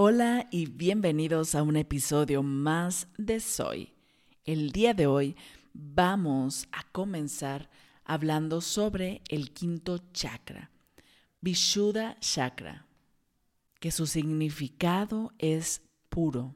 Hola y bienvenidos a un episodio más de Soy. El día de hoy vamos a comenzar hablando sobre el quinto chakra, Vishuddha Chakra, que su significado es puro.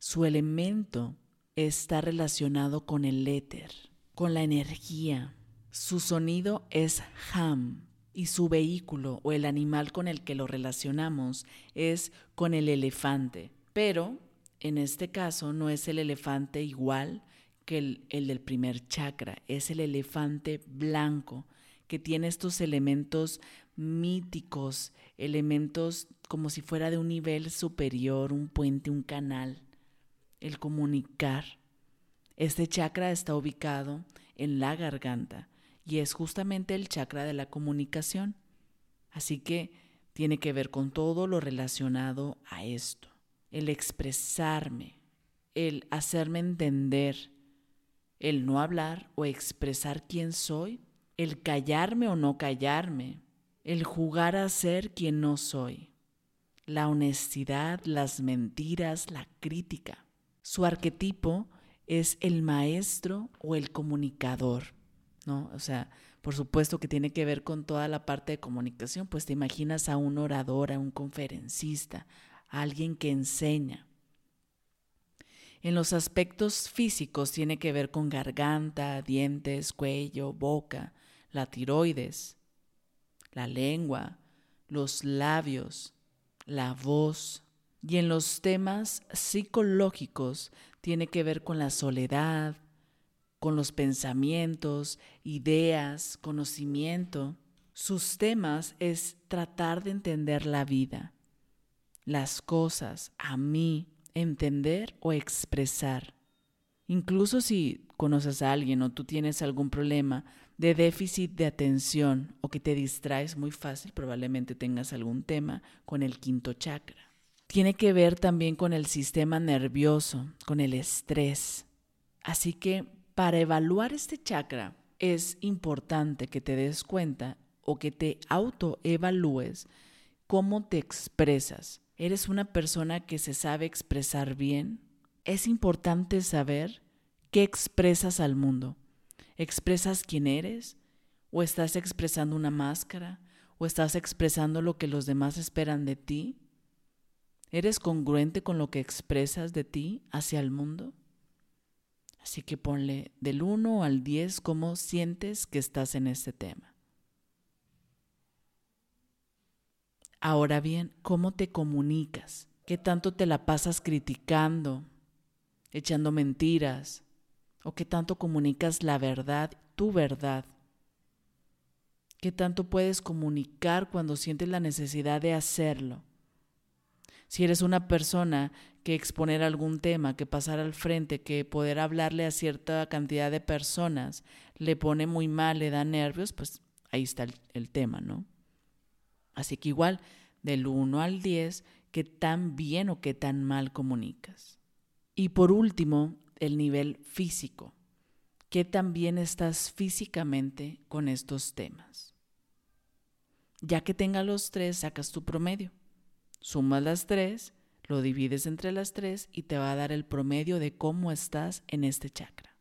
Su elemento está relacionado con el éter, con la energía. Su sonido es Ham y su vehículo o el animal con el que lo relacionamos es con el elefante. Pero en este caso no es el elefante igual que el, el, del primer chakra, es el elefante blanco que tiene estos elementos míticos, elementos como si fuera de un nivel superior, un puente, un canal, el comunicar. Este chakra está ubicado en la garganta y es justamente el chakra de la comunicación. Así que tiene que ver con todo lo relacionado a esto. El expresarme, el hacerme entender, el no hablar o expresar quién soy, el callarme o no callarme, el jugar a ser quien no soy, la honestidad, las mentiras, la crítica. Su arquetipo es el maestro o el comunicador. ¿No? O sea, por supuesto que tiene que ver con toda la parte de comunicación, pues te imaginas a un orador, a un conferencista, a alguien que enseña. En los aspectos físicos tiene que ver con garganta, dientes, cuello, boca, la tiroides, la lengua, los labios, la voz. Y en los temas psicológicos tiene que ver con la soledad, con los pensamientos, ideas, conocimiento. Sus temas es tratar de entender la vida, las cosas, a mí, entender o expresar. Incluso si conoces a alguien o tú tienes algún problema de déficit de atención o que te distraes muy fácil, probablemente tengas algún tema con el quinto chakra. Tiene que ver también con el sistema nervioso, con el estrés. Así que para evaluar este chakra es importante que te des cuenta o que te autoevalúes cómo te expresas. ¿Eres una persona que se sabe expresar bien? Es importante saber qué expresas al mundo. ¿Expresas quién eres? ¿O estás expresando una máscara? ¿O estás expresando lo que los demás esperan de ti? ¿Eres congruente con lo que expresas de ti hacia el mundo? Así que ponle del 1 al 10 cómo sientes que estás en este tema. Ahora bien, ¿cómo te comunicas? ¿Qué tanto te la pasas criticando, echando mentiras? ¿O qué tanto comunicas la verdad, tu verdad? ¿Qué tanto puedes comunicar cuando sientes la necesidad de hacerlo? Si eres una persona que exponer algún tema, que pasar al frente, que poder hablarle a cierta cantidad de personas le pone muy mal, le da nervios, pues ahí está el, tema, ¿no? Así que igual, del 1 al 10, qué tan bien o qué tan mal comunicas. Y por último, el nivel físico. ¿Qué tan bien estás físicamente con estos temas? Ya que tenga los tres, sacas tu promedio. Sumas las tres, lo divides entre las tres y te va a dar el promedio de cómo estás en este chakra.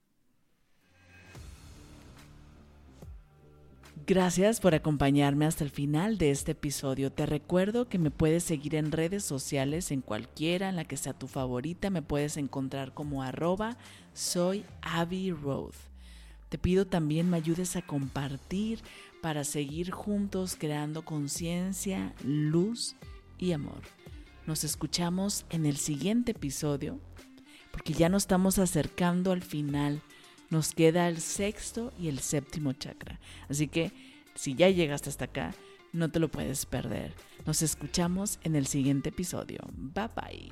Gracias por acompañarme hasta el final de este episodio. Te recuerdo que me puedes seguir en redes sociales, en cualquiera, en la que sea tu favorita. Me puedes encontrar como arroba soy Abby. Te pido también me ayudes a compartir para seguir juntos creando conciencia, luz y amor. Nos escuchamos en el siguiente episodio, porque ya nos estamos acercando al final. Nos queda el sexto y el séptimo chakra. Así que si ya llegaste hasta acá, no te lo puedes perder. Nos escuchamos en el siguiente episodio. Bye bye.